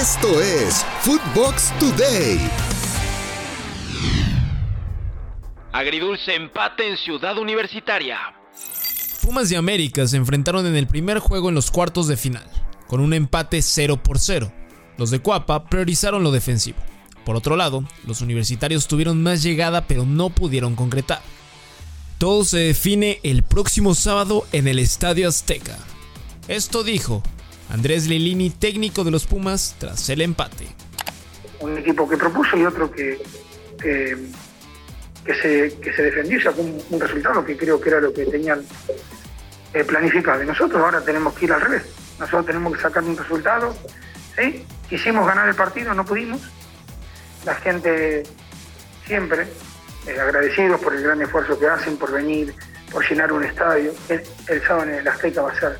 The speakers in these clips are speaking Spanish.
Esto es Footbox Today. Agridulce empate en Ciudad Universitaria. Pumas de América se enfrentaron en el primer juego en los cuartos de final, con un empate 0 por 0. Los de Cuapa priorizaron lo defensivo. Por otro lado, los universitarios tuvieron más llegada pero no pudieron concretar. Todo se define el próximo sábado en el Estadio Azteca. Esto dijo Andrés Lilini, técnico de los Pumas, tras el empate. Un equipo que propuso y otro que, que, se, que se defendió y sacó un, resultado que creo que era lo que tenían eh, planificado. Y nosotros ahora tenemos que ir al revés. Nosotros tenemos que sacar un resultado. ¿sí? Quisimos ganar el partido, no pudimos. La gente siempre eh, agradecidos por el gran esfuerzo que hacen, por venir, por llenar un estadio. El, el sábado en el Azteca va a ser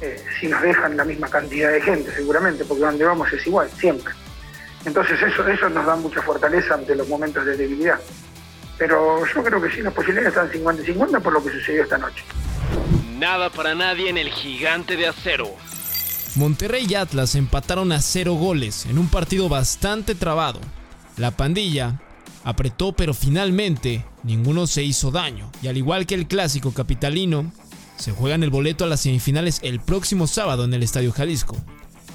eh, si nos dejan la misma cantidad de gente, seguramente, porque donde vamos es igual, siempre. Entonces eso, eso nos da mucha fortaleza ante los momentos de debilidad. Pero yo creo que sí, las posibilidades están 50 y 50 por lo que sucedió esta noche. Nada para nadie en el gigante de acero. Monterrey y Atlas empataron a cero goles en un partido bastante trabado. La pandilla apretó pero finalmente ninguno se hizo daño y al igual que el clásico capitalino, se juegan el boleto a las semifinales el próximo sábado en el Estadio Jalisco.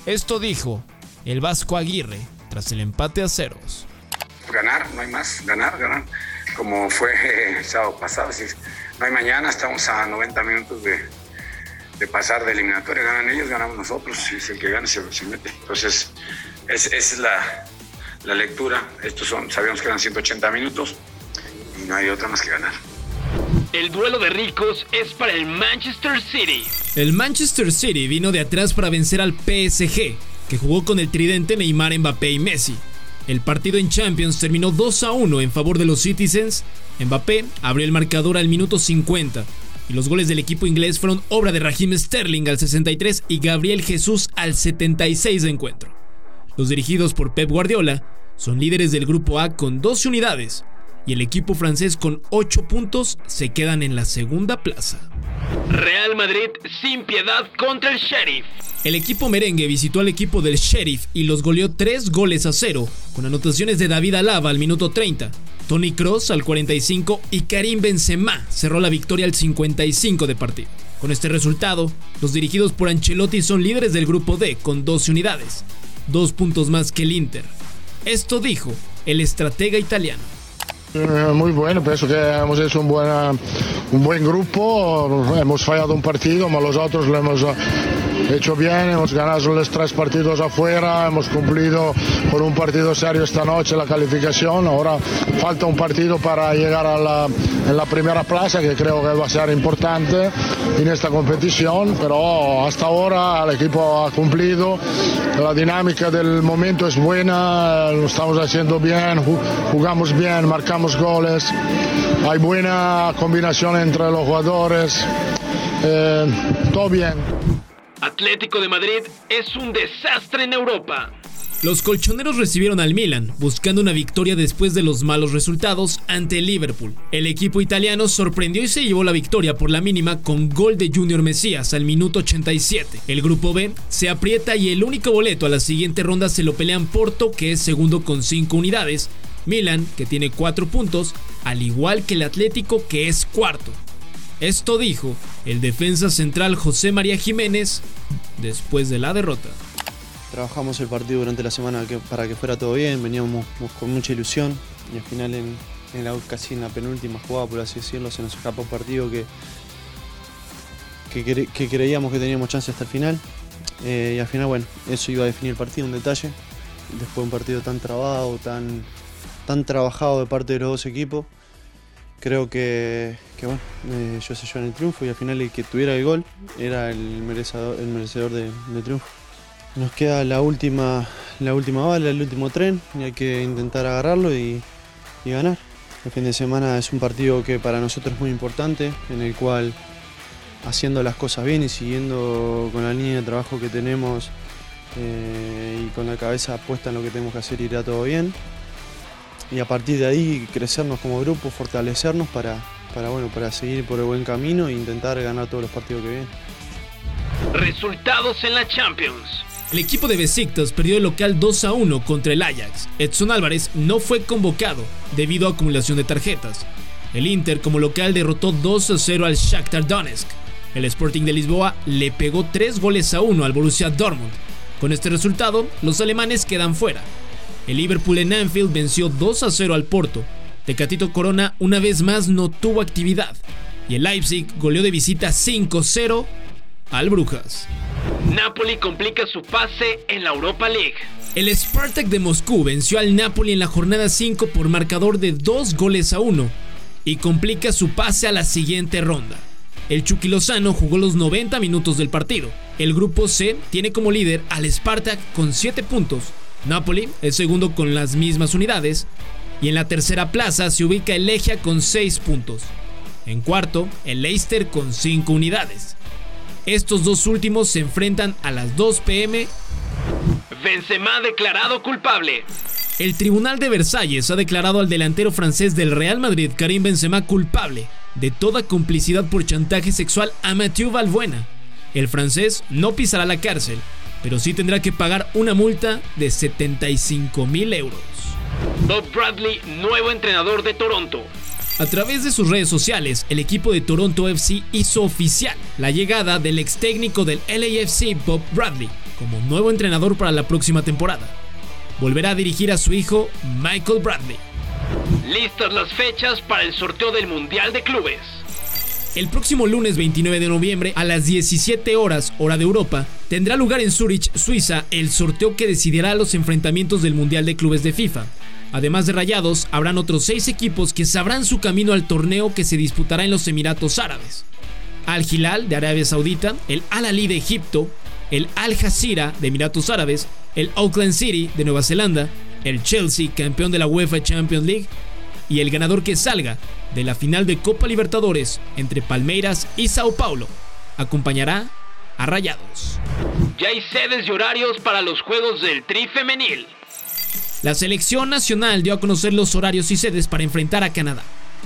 Esto dijo el Vasco Aguirre tras el empate a ceros. Ganar, no hay más, ganar, ganar, como fue el sábado pasado. no hay mañana, estamos a 90 minutos de, pasar de eliminatoria. Ganan ellos, ganamos nosotros. Si es el que gana, se, mete. Entonces, esa es la lectura. Estos son, sabíamos que eran 180 minutos y no hay otra más que ganar. El duelo de ricos es para el Manchester City. El Manchester City vino de atrás para vencer al PSG, que jugó con el tridente Neymar, Mbappé y Messi. El partido en Champions terminó 2 a 1 en favor de los Citizens. Mbappé abrió el marcador al minuto 50 y los goles del equipo inglés fueron obra de Raheem Sterling al 63 y Gabriel Jesús al 76 de encuentro. Los dirigidos por Pep Guardiola son líderes del grupo A con 12 unidades y el equipo francés con 8 puntos se quedan en la segunda plaza. Real Madrid sin piedad contra el Sheriff. El equipo merengue visitó al equipo del Sheriff y los goleó 3 goles a 0, con anotaciones de David Alaba al minuto 30, Tony Cross al 45 y Karim Benzema cerró la victoria al 55 de partido. Con este resultado, los dirigidos por Ancelotti son líderes del grupo D con 12 unidades, dos puntos más que el Inter. Esto dijo el estratega italiano. Eh, muy bueno, pienso que hemos hecho un, un buen grupo, hemos fallado un partido, pero los otros lo hemos hecho bien, hemos ganado los tres partidos afuera, hemos cumplido por un partido serio esta noche la calificación, ahora falta un partido para llegar a la primera plaza que creo que va a ser importante en esta competición, pero hasta ahora el equipo ha cumplido, la dinámica del momento es buena, lo estamos haciendo bien, jugamos bien, marcamos goles, hay buena combinación entre los jugadores, eh, todo bien. Atlético de Madrid es un desastre en Europa. Los colchoneros recibieron al Milan, buscando una victoria después de los malos resultados ante el Liverpool. El equipo italiano sorprendió y se llevó la victoria por la mínima con gol de Junior Mesías al minuto 87. El grupo B se aprieta y el único boleto a la siguiente ronda se lo pelean Porto, que es segundo con 5 unidades, Milan, que tiene 4 puntos, al igual que el Atlético, que es cuarto. Esto dijo el defensa central José María Jiménez después de la derrota. Trabajamos el partido durante la semana para que fuera todo bien, veníamos con mucha ilusión y al final en, la, casi en la penúltima jugada, por así decirlo, se nos escapó un partido que, que, creíamos que teníamos chance hasta el final. Eh, y al final, bueno, eso iba a definir el partido, un detalle. Después de un partido tan trabado, tan, tan trabajado de parte de los dos equipos, creo que, bueno, eh, yo en el triunfo y al final el que tuviera el gol era el merecedor, el merecedor de, triunfo. Nos queda la última, la última bala, el último tren y hay que intentar agarrarlo y, ganar. El fin de semana es un partido que para nosotros es muy importante, en el cual haciendo las cosas bien y siguiendo con la línea de trabajo que tenemos eh, y con la cabeza puesta en lo que tenemos que hacer irá todo bien y a partir de ahí crecernos como grupo, fortalecernos para, para, bueno, para seguir por el buen camino e intentar ganar todos los partidos que vienen. Resultados en la Champions. El equipo de Besiktas perdió el local 2 a 1 contra el Ajax. Edson Álvarez no fue convocado debido a acumulación de tarjetas. El Inter como local derrotó 2 a 0 al Shakhtar Donetsk. El Sporting de Lisboa le pegó 3 goles a 1 al Borussia Dortmund. Con este resultado, los alemanes quedan fuera. El Liverpool en Anfield venció 2 a 0 al Porto. Tecatito Corona una vez más no tuvo actividad. Y el Leipzig goleó de visita 5-0 al Brujas. Napoli complica su pase en la Europa League. El Spartak de Moscú venció al Napoli en la jornada 5 por marcador de 2 goles a 1 y complica su pase a la siguiente ronda. El Chucky Lozano jugó los 90 minutos del partido. El grupo C tiene como líder al Spartak con 7 puntos. Napoli es segundo con las mismas unidades. Y en la tercera plaza se ubica el Legia con 6 puntos. En cuarto, el Leicester con 5 unidades. Estos dos últimos se enfrentan a las 2 pm. Benzema declarado culpable. El Tribunal de Versalles ha declarado al delantero francés del Real Madrid, Karim Benzema, culpable de toda complicidad por chantaje sexual a Mathieu Valbuena. El francés no pisará la cárcel, pero sí tendrá que pagar una multa de 75 mil euros. Bob Bradley, nuevo entrenador de Toronto. A través de sus redes sociales, el equipo de Toronto FC hizo oficial la llegada del ex técnico del LAFC, Bob Bradley, como nuevo entrenador para la próxima temporada. Volverá a dirigir a su hijo, Michael Bradley. Listas las fechas para el sorteo del Mundial de Clubes. El próximo lunes 29 de noviembre a las 17 horas hora de Europa tendrá lugar en Zurich, Suiza, el sorteo que decidirá los enfrentamientos del Mundial de Clubes de FIFA. Además de Rayados, habrán otros seis equipos que sabrán su camino al torneo que se disputará en los Emiratos Árabes. Al Hilal de Arabia Saudita, el Al Ali de Egipto, el Al Jazeera de Emiratos Árabes, el Auckland City de Nueva Zelanda, el Chelsea, campeón de la UEFA Champions League, y el ganador que salga de la final de Copa Libertadores entre Palmeiras y Sao Paulo acompañará a Rayados. Ya hay sedes y horarios para los Juegos del Tri Femenil. La selección nacional dio a conocer los horarios y sedes para enfrentar a Canadá.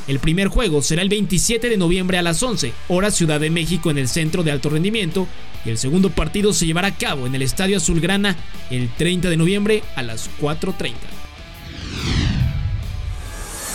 El primer juego será el 27 de noviembre a las 11, hora Ciudad de México en el Centro de Alto Rendimiento, y el segundo partido se llevará a cabo en el Estadio Azulgrana el 30 de noviembre a las 4.30.